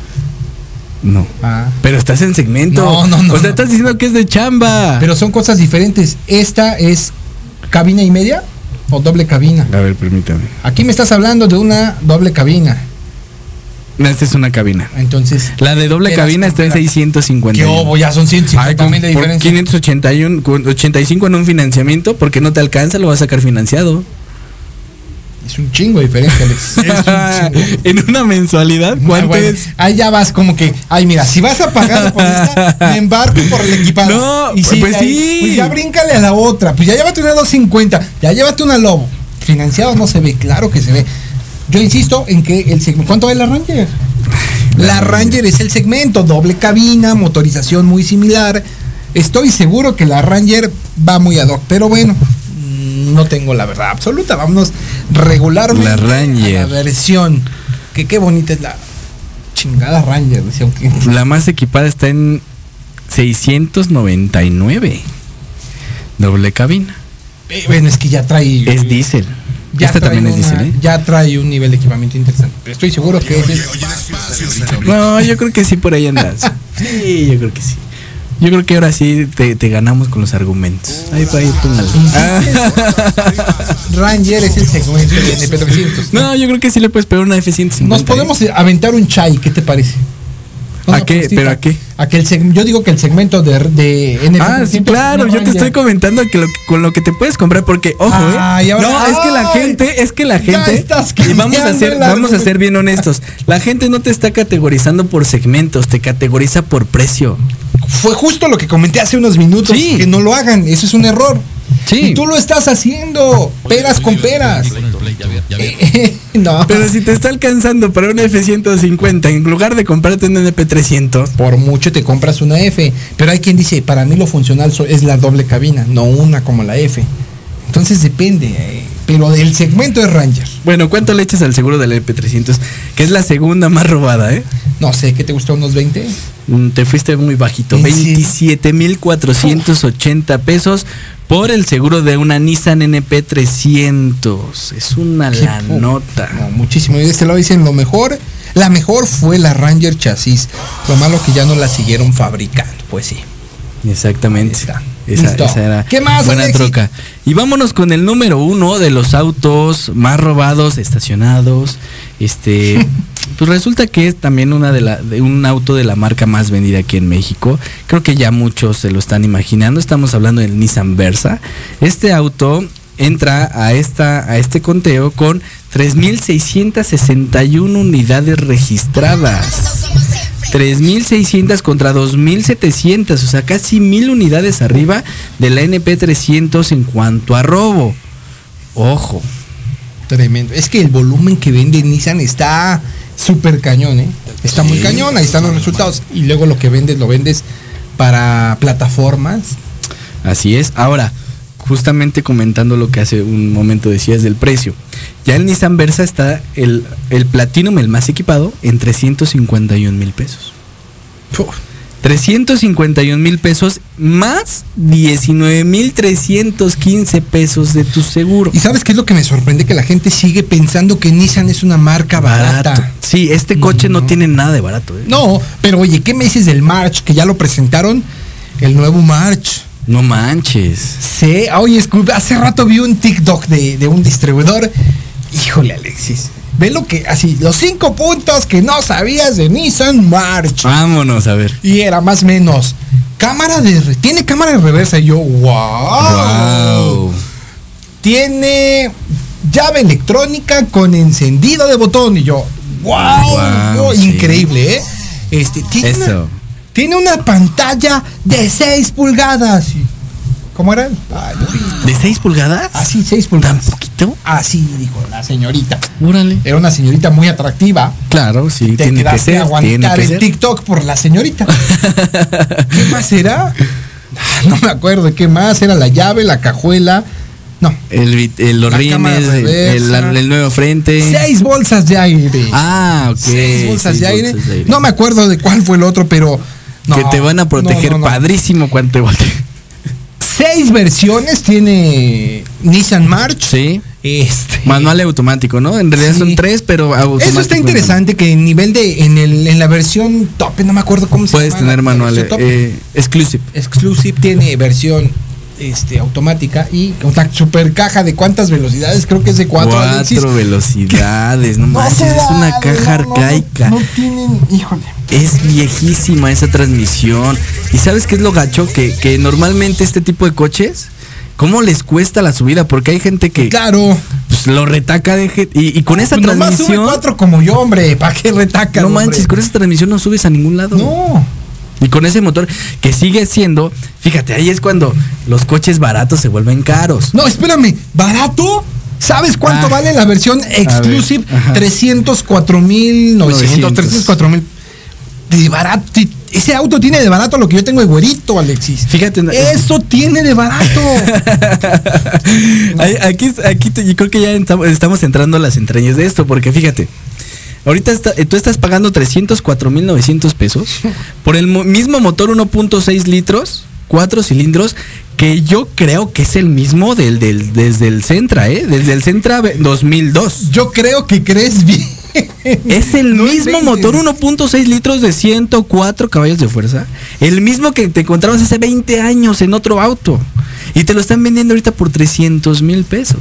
No. Ah. Pero estás en segmento. No, no, no, O sea, no. estás diciendo que es de chamba. Pero son cosas diferentes. Esta es cabina y media o doble cabina. A ver, permítame. Aquí me estás hablando de una doble cabina. Esta es una cabina. Entonces, La de doble cabina está en comprar- 650. ¿qué obo? Ya son 150 mil de diferencia. 581, con 85 en un financiamiento, porque no te alcanza, lo vas a sacar financiado. Es un chingo de diferencia, Alex. Es un chingo. en una mensualidad, ¿cuánto Ah, bueno, es? Ahí ya vas como que, ay, mira, si vas a pagar por esta, me embarco por el equipado. No, y pues ahí, sí. Pues ya bríncale a la otra. Pues ya llévate una 250, ya llévate una Lobo. Financiado no se ve, claro que se ve. Yo insisto en que el segmento. ¿Cuánto vale la Ranger? La Ranger es el segmento, doble cabina, motorización muy similar. Estoy seguro que la Ranger va muy ad hoc, pero bueno, no tengo la verdad absoluta. Vámonos regularmente La Ranger. a la versión. Que qué bonita es la chingada Ranger, decía un cliente. La más equipada está en 699. Doble cabina. Eh, Bueno, es que ya trae. Es diésel. ya Esta trae también es diésel, ¿eh? Ya trae un nivel de equipamiento interesante. Pero estoy seguro que ese es- No, yo creo que sí por ahí andas. Sí, yo creo que sí. Yo creo que ahora sí te, te ganamos con los argumentos. Ahí, ahí, póngale. Ranger es el segmento de NP300. No, yo creo que sí le puedes pegar una F-150. Nos podemos aventar un chai, ¿qué te parece? ¿A qué? ¿Pero a qué? A que el yo digo que el segmento de, de NP Ah, sí, 300 claro, no yo te estoy comentando que, lo que- con lo que te puedes comprar porque ojo, Ay, ¿eh? ahora- no, es que la gente, es que la gente estás y vamos a ser vamos a ser bien honestos. La gente no te está categorizando por segmentos, te categoriza por precio. Fue justo lo que comenté hace unos minutos. Sí. Que no lo hagan, eso es un error. Sí. Y tú lo estás haciendo. Peras con peras. no. Pero si te está alcanzando para un F150 en lugar de comprarte un NP300, por mucho te compras una F. Pero hay quien dice, para mí lo funcional es la doble cabina, no una como la F. Entonces depende. eh, Pero del segmento de Ranger. bueno, ¿cuánto le echas al seguro del NP300? Que es la segunda más robada, ¿eh? No sé, ¿qué te gustó? ¿Unos 20? Mm, Te fuiste muy bajito, ¿En serio? 27,480 pesos por el seguro de una Nissan NP300. Es una la nota. No, muchísimo. Y de este lado dicen lo mejor. La mejor fue la Ranger chasis. Lo malo que ya no la siguieron fabricando. Pues sí. Exactamente. Esa, esa era ¿Qué más, buena Alexis? troca. Y vámonos con el número uno de los autos más robados, estacionados. Este, pues resulta que es también una de la, de un auto de la marca más vendida aquí en México. Creo que ya muchos se lo están imaginando. Estamos hablando del Nissan Versa. Este auto entra a esta, a este conteo con 3.661 unidades registradas. 3.600 contra 2.700, o sea, casi mil unidades arriba de la NP300 en cuanto a robo. Ojo, Tremendo. Es que el volumen que vende Nissan está súper cañón, ¿eh? Está muy cañón, ahí están los resultados. Y luego lo que vendes, lo vendes para plataformas. así es. Ahora, justamente comentando lo que hace un momento decías del precio. Ya el Nissan Versa está el, el Platinum, el más equipado, en 351 mil pesos. 351 mil pesos más 19 mil 315 pesos de tu seguro. ¿Y sabes qué es lo que me sorprende? Que la gente sigue pensando que Nissan es una marca barata. Sí, este coche no, tiene nada de barato. ¿eh? No, pero oye, ¿qué me dices del March? Que ya lo presentaron, el nuevo March. No manches. Sí, oye, hace rato vi un TikTok de, de un distribuidor. Híjole, Alexis. Ve lo que, así, los cinco puntos que no sabías de Nissan March. Vámonos a ver. Y era más o menos. Cámara de. re- Tiene cámara de reversa. Y yo, wow. Wow. Tiene llave electrónica con encendido de botón. Y yo, wow. Wow, sí. Increíble, ¿eh? Este, tiene, Eso. Una, tiene una pantalla de 6 pulgadas. ¿Cómo era? Ay. ¿De 6 pulgadas? Así, 6 ¿Tan pulgadas. poquito? Así dijo la señorita. Órale. Era una señorita muy atractiva. Claro, sí, Te tiene que quedaste ser. Tiene aguantar que el. TikTok por la señorita. ¿Qué más era? No me acuerdo qué más. Era la llave, la cajuela. No. El, el- los rines, el, el- el nuevo frente. Seis bolsas de aire. Ah, ok. seis bolsas seis de aire. bolsas de aire. No me acuerdo de cuál fue el otro, pero. No, que te van a proteger no, no, no. padrísimo cuando te. Seis versiones tiene Nissan March. Sí. Este. Manual y automático, ¿no? En realidad Sí. son tres, pero automático. Eso está interesante que en nivel de en el en la versión top, no me acuerdo cómo se Puedes llama. tener la- la manual versión top. eh, exclusive. Exclusive tiene versión este automática y una super caja de cuántas velocidades, creo que es de cuatro. Alexis. Cuatro velocidades, no No manches, es una caja no, arcaica. No, tienen, híjole. Es viejísima esa transmisión. ¿Y sabes qué es lo gacho? Que, que normalmente este tipo de coches, ¿cómo les cuesta la subida? Porque hay gente que Claro. pues, lo retaca de y, y con esa Nomás sube transmisión. cuatro como yo, hombre. ¿Para qué retaca? No manches, con esa transmisión no subes a ningún lado. No. Y con ese motor que sigue siendo, fíjate, ahí es cuando los coches baratos se vuelven caros. No, espérame. ¿Barato? ¿Sabes cuánto Ah. vale la versión exclusive? ver, ajá. 304 mil 900, 900. 304 mil. De barato. Ese auto tiene de barato lo que yo tengo de güerito, Alexis. Fíjate, Eso tiene de barato. Aquí, aquí te- yo creo que ya estamos entrando a las entrañas de esto, porque fíjate, ahorita está- eh, tú estás pagando 304.900 pesos por el mo- mismo motor 1.6 litros, cuatro cilindros, que yo creo que es el mismo del, del desde el Centra, ¿eh? Desde el Centra ve- 2002. Yo creo que crees bien. Es el No mismo motor 1.6 litros de 104 caballos de fuerza. El mismo que te encontrabas hace 20 años en otro auto. Y te lo están vendiendo ahorita por 300 mil pesos.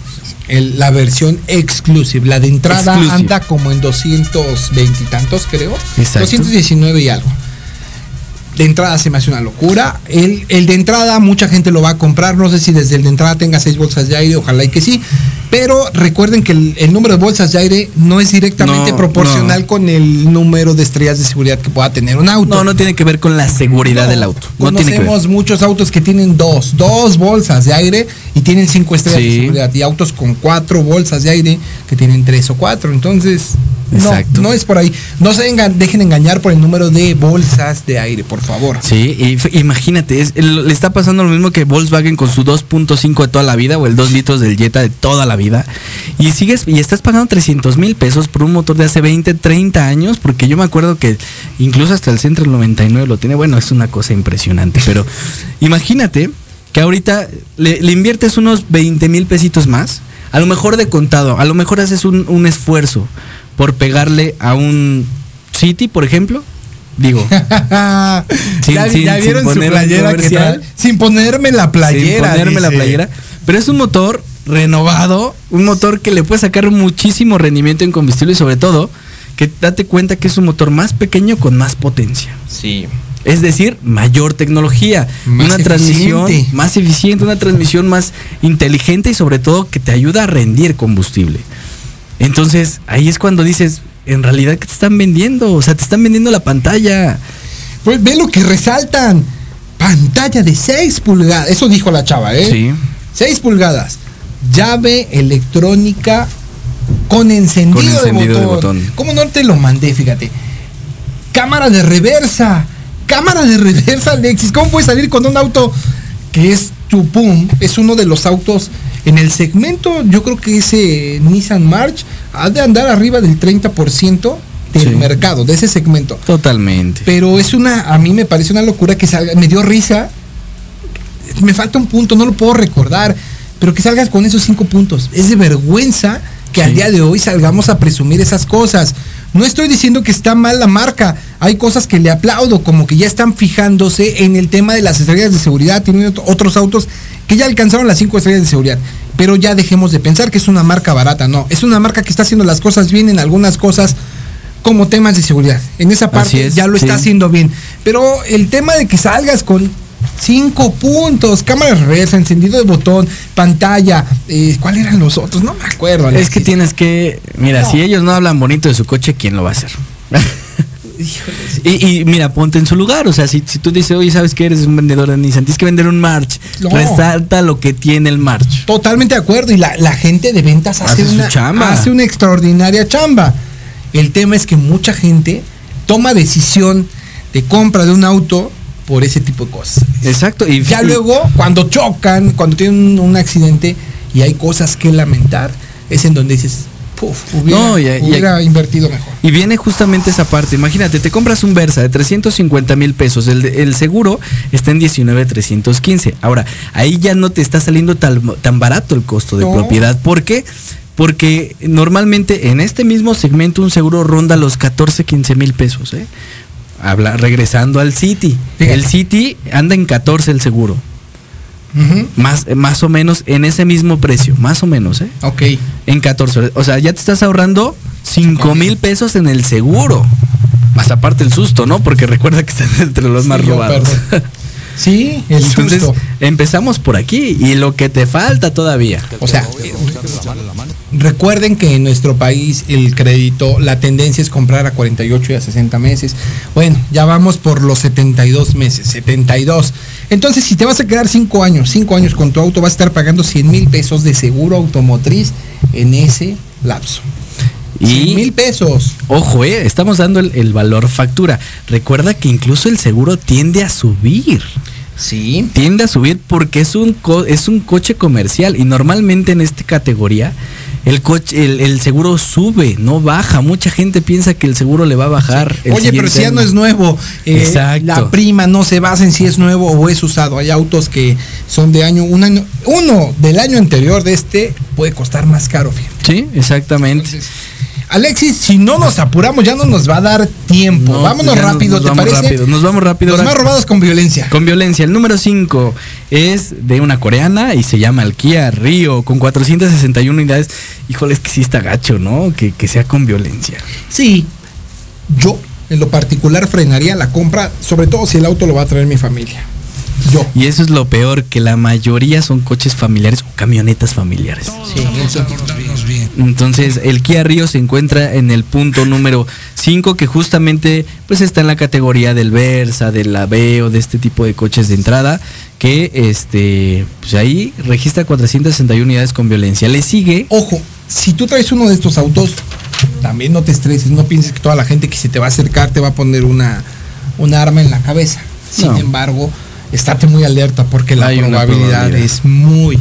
El- la versión exclusive. La de entrada Exclusive. anda como en 220 y tantos, creo. Exacto. 219 y algo. de entrada se me hace una locura. El, el de entrada mucha gente lo va a comprar. No sé si desde el de entrada tenga seis bolsas de aire, ojalá y que sí. Pero recuerden que el, el número de bolsas de aire no es directamente No, proporcional no. con el número de estrellas de seguridad que pueda tener un auto. No, no tiene que ver con la seguridad del auto. No tiene que ver. Conocemos muchos autos que tienen dos, dos bolsas de aire y tienen cinco estrellas Sí. de seguridad. Y autos con cuatro bolsas de aire que tienen tres o cuatro. Entonces, Exacto. no es por ahí. No se enga- dejen engañar por el número de bolsas de aire, por favor. Sí, y imagínate, es- le está pasando lo mismo que Volkswagen con su 2.5 de toda la vida o el 2 litros del Jetta de toda la vida. Y sigues y estás pagando 300 mil pesos por un motor de hace 20, 30 años, porque yo me acuerdo que incluso hasta el Centro 99 lo tiene. Bueno, es una cosa impresionante, pero imagínate que ahorita le, le inviertes unos 20 mil pesitos más, a lo mejor de contado, a lo mejor haces un, un esfuerzo por pegarle a un City, por ejemplo. Digo, Sin- ya, sin- ya sin vieron su poner. Sin ponerme la playera. sin ponerme la playera. Pero es un motor renovado, un motor que le puede sacar muchísimo rendimiento en combustible y sobre todo que date cuenta que es un motor más pequeño con más potencia. Sí. Es decir, mayor tecnología, Más una transmisión más eficiente, una transmisión más inteligente y sobre todo que te ayuda a rendir combustible. Entonces, ahí es cuando dices, en realidad, ¿qué te están vendiendo? O sea, te están vendiendo la pantalla. Pues ve lo que resaltan. Pantalla de 6 pulgadas. Eso dijo la chava, ¿eh? Sí. 6 pulgadas. Llave electrónica con encendido, Con encendido de, botón. ¿Cómo no te lo mandé? Fíjate. Cámara de reversa. Cámara de reversa, Alexis. ¿Cómo puedes salir con un auto que es Chupum? Es uno de los autos en el segmento. Yo creo que ese Nissan March ha de andar arriba del 30% del Sí. mercado, de ese segmento. Totalmente. Pero es una, a mí me parece una locura que salga, me dio risa. Me falta un punto, no lo puedo recordar. Pero que salgas con esos cinco puntos. Es de vergüenza que al día de hoy salgamos a presumir esas cosas. No estoy diciendo que está mal la marca. Hay cosas que le aplaudo, como que ya están fijándose en el tema de las estrellas de seguridad. Tienen ot- otros autos que ya alcanzaron las cinco estrellas de seguridad. Pero ya dejemos de pensar que es una marca barata. No, es una marca que está haciendo las cosas bien en algunas cosas como temas de seguridad. En esa parte es, ya lo está haciendo bien. Pero el tema de que salgas con cinco puntos, cámara reversa, encendido de botón, pantalla, eh, ¿cuáles eran los otros? No me acuerdo. Es que tienes que, mira, No. si ellos no hablan bonito de su coche, ¿quién lo va a hacer? y, y mira, ponte en su lugar, o sea, si, si tú dices, oye, ¿sabes que eres un vendedor de Nissan? Tienes que vender un March. No. Resalta lo que tiene el March. Totalmente de acuerdo. Y la, la gente de ventas hace, Hace una, chamba. hace una extraordinaria chamba. El tema es que mucha gente toma decisión de compra de un auto por ese tipo de cosas. Exacto. Y Ya luego, cuando chocan, cuando tienen un, accidente y hay cosas que lamentar, es en donde dices, puf, hubiera, No, y- invertido mejor. Y viene justamente esa parte. Imagínate, te compras un Versa de 350 mil pesos. El, seguro está en 19,315. Ahora, ahí ya no te está saliendo tan, tan barato el costo de No. propiedad. ¿Por qué? Porque normalmente en este mismo segmento un seguro ronda los 14, 15 mil pesos. ¿eh? Habla, regresando al City. Fíjate. El City anda en 14 el seguro. Más, más o menos en ese mismo precio. Más o menos, ¿eh? Ok. En 14. O sea, ya te estás ahorrando 5 mil pesos en el seguro. Más aparte el susto, ¿no? Porque recuerda que están entre los más Sí, robados. Sí, el Entonces, susto. empezamos por aquí. Y lo que te falta todavía. O sea, recuerden que en nuestro país el crédito, la tendencia es comprar a 48 y a 60 meses. Bueno, ya vamos por los 72 meses, 72. Entonces, si te vas a quedar 5 años, 5 años con tu auto, vas a estar pagando 100 mil pesos de seguro automotriz en ese lapso. 100 mil Y pesos. ojo, eh, estamos dando el, el valor factura. Recuerda que incluso el seguro tiende a subir. Sí. Tiende a subir porque es un co- es un coche comercial y normalmente en esta categoría el coche el, el seguro sube, no baja. Mucha gente piensa que el seguro le va a bajar. el Oye, pero si ya no es nuevo, eh, Exacto. la prima no se basa en si es nuevo o es usado. Hay autos que son de año, un año, uno del año anterior de este puede costar más caro, fíjate. Sí, exactamente. Entonces, Alexis, si no nos apuramos, ya no nos va a dar tiempo. No, Vámonos rápido, nos ¿te vamos parece? rápido, nos vamos rápido. Los más robados con violencia. Con violencia. El número 5 es de una coreana y se llama el Kia Rio con 461 unidades. Híjole, es que sí está gacho, ¿no? Que, que sea con violencia. Sí, yo en lo particular frenaría la compra, sobre todo si el auto lo va a traer mi familia. Yo. Y eso es lo peor, que la mayoría son coches familiares o camionetas familiares. Sí, eso. Entonces, el Kia Rio se encuentra en el punto número 5, que justamente pues está en la categoría del Versa, del Aveo, de este tipo de coches de entrada, que este pues ahí registra 461 unidades con violencia. Le sigue Ojo, si tú traes uno de estos autos, también no te estreses, no pienses que toda la gente que se te va a acercar te va a poner una, una arma en la cabeza. Sin No. embargo, estate muy alerta porque la probabilidad, probabilidad. es muy,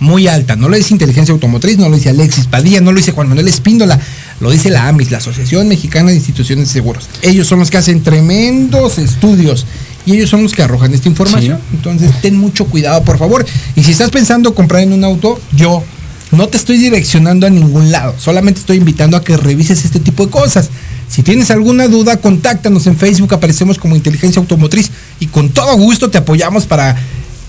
muy alta. No lo dice Inteligencia Automotriz, no lo dice Alexis Padilla, no lo dice Juan Manuel Espíndola, lo dice la AMIS, la Asociación Mexicana de Instituciones de Seguros. Ellos son los que hacen tremendos estudios. Y ellos son los que arrojan esta información. Sí. Entonces, ten mucho cuidado, por favor. Y si estás pensando comprar en un auto, yo no te estoy direccionando a ningún lado. Solamente estoy invitando a que revises este tipo de cosas. Si tienes alguna duda, contáctanos en Facebook, aparecemos como Inteligencia Automotriz y con todo gusto te apoyamos para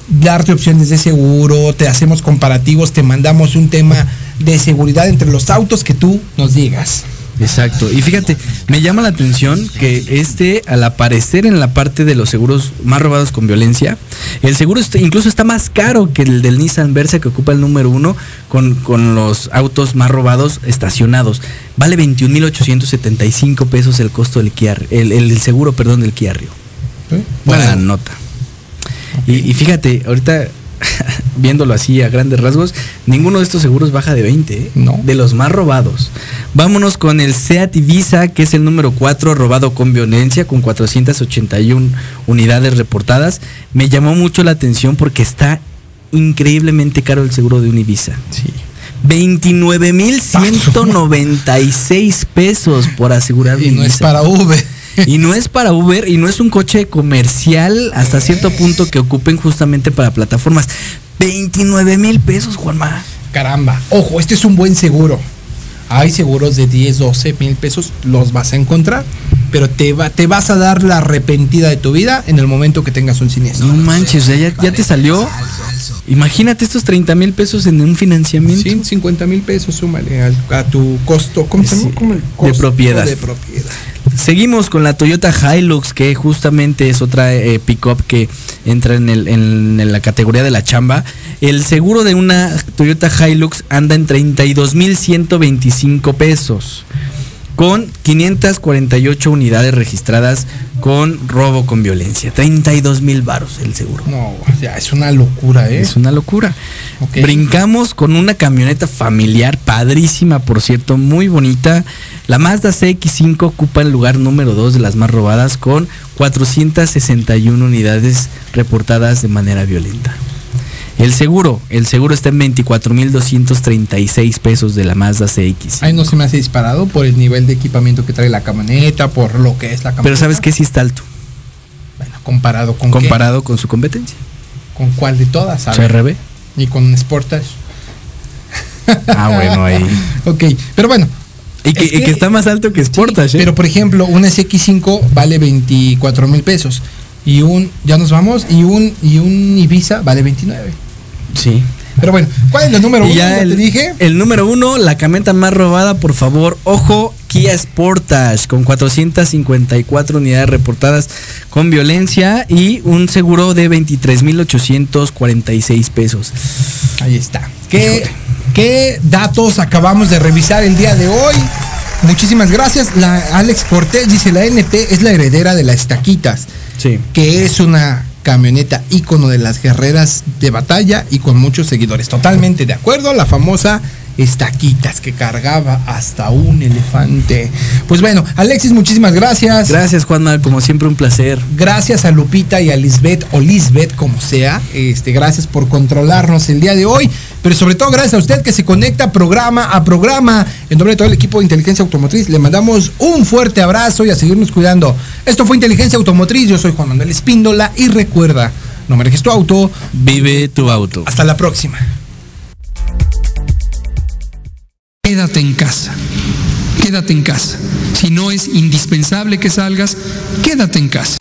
darte opciones de seguro, te hacemos comparativos, te mandamos un tema de seguridad entre los autos que tú nos digas. Exacto. Y fíjate, me llama la atención que este, al aparecer en la parte de los seguros más robados con violencia, el seguro está- incluso está más caro que el del Nissan Versa que ocupa el número uno con, con los autos más robados estacionados. Vale 21.875 pesos el costo del Kia, el, seguro, perdón, del Kia Rio. Buena Bueno, nota. Y, y fíjate, ahorita viéndolo así a grandes rasgos, ninguno de estos seguros baja de 20, ¿eh? No. de los más robados. Vámonos con el Seat Ibiza, que es el número 4 robado con violencia, con 481 unidades reportadas. Me llamó mucho la atención porque está increíblemente caro el seguro de un Ibiza. Sí. 29.196 pesos por asegurar Y no es para Uber. Y no es para Uber y no es un coche comercial hasta cierto punto que ocupen justamente para plataformas. 29 mil pesos, Juanma. Caramba, ojo, este es un buen seguro. Hay seguros de 10, 12 mil pesos, los vas a encontrar, pero te, va, te vas a dar la arrepentida de tu vida en el momento que tengas un siniestro. No manches, o sea, ya, ya te salió. Imagínate estos 30 mil pesos en un financiamiento. 150 mil pesos, súmale al- a tu costo, ¿cómo? Sí, ¿Cómo el de propiedad. De propiedad. Seguimos con la Toyota Hilux, que justamente es otra eh, pickup que entra en, en la categoría de la chamba. El seguro de una Toyota Hilux anda en 32.125 pesos, con 548 unidades registradas con robo con violencia. 32 mil varos el seguro. No, ya es una locura, ¿eh? Es una locura. Brincamos con una camioneta familiar, padrísima, por cierto, muy bonita. La Mazda CX5 ocupa el lugar número 2 de las más robadas con 461 unidades reportadas de manera violenta. El seguro, el seguro está en 24.236 pesos de la Mazda CX. Ahí no se me hace disparado por el nivel de equipamiento que trae la camioneta, por lo que es la camioneta. Pero sabes que sí está alto, Bueno, comparado con qué? comparado con su competencia. con cuál de todas. CRB. Y con Sportage. Ah, bueno, ahí. Ok, pero bueno, Y que, Es y que que- está más alto que Sportage, ¿eh? Pero por ejemplo, una SX5 vale 24 mil pesos. Y un, ya nos vamos, y un, y un Ibiza vale 29. Sí. Pero bueno, ¿cuál es el número uno? ya Ya el, te dije. el número uno, la camioneta más robada, por favor, ojo, Kia Sportage, con 454 unidades reportadas con violencia y un seguro de 23.846 pesos. Ahí está. ¿Qué, ¿Qué datos acabamos de revisar el día de hoy? Muchísimas gracias. La Alex Cortés dice, la NP es la heredera de las estaquitas, Sí. que es una camioneta ícono de las guerreras de batalla y con muchos seguidores. Totalmente de acuerdo, la famosa estaquitas que cargaba hasta un elefante. Pues bueno, Alexis, muchísimas gracias. Gracias, Juanma, como siempre un placer. Gracias a Lupita y a Lisbeth o Lisbeth, como sea. Este, gracias por controlarnos el día de hoy. Pero sobre todo gracias a usted que se conecta programa a programa. En nombre de todo el equipo de Inteligencia Automotriz, le mandamos un fuerte abrazo y a seguirnos cuidando. Esto fue Inteligencia Automotriz. Yo soy Juan Manuel Espíndola y recuerda, no manejes tu auto. Vive tu auto. Hasta la próxima. Quédate en casa. Quédate en casa. Si no es indispensable que salgas, quédate en casa.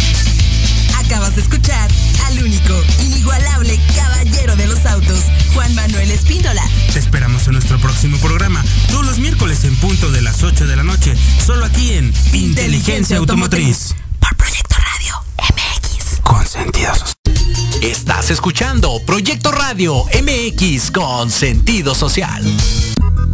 Acabas de escuchar al único, inigualable caballero de los autos, Juan Manuel Espíndola. Te esperamos en nuestro próximo programa, todos los miércoles en punto de las 8 de la noche, solo aquí en Inteligencia Automotriz. Por Proyecto Radio MX. Con sentidos. Estás escuchando Proyecto Radio MX con sentido social.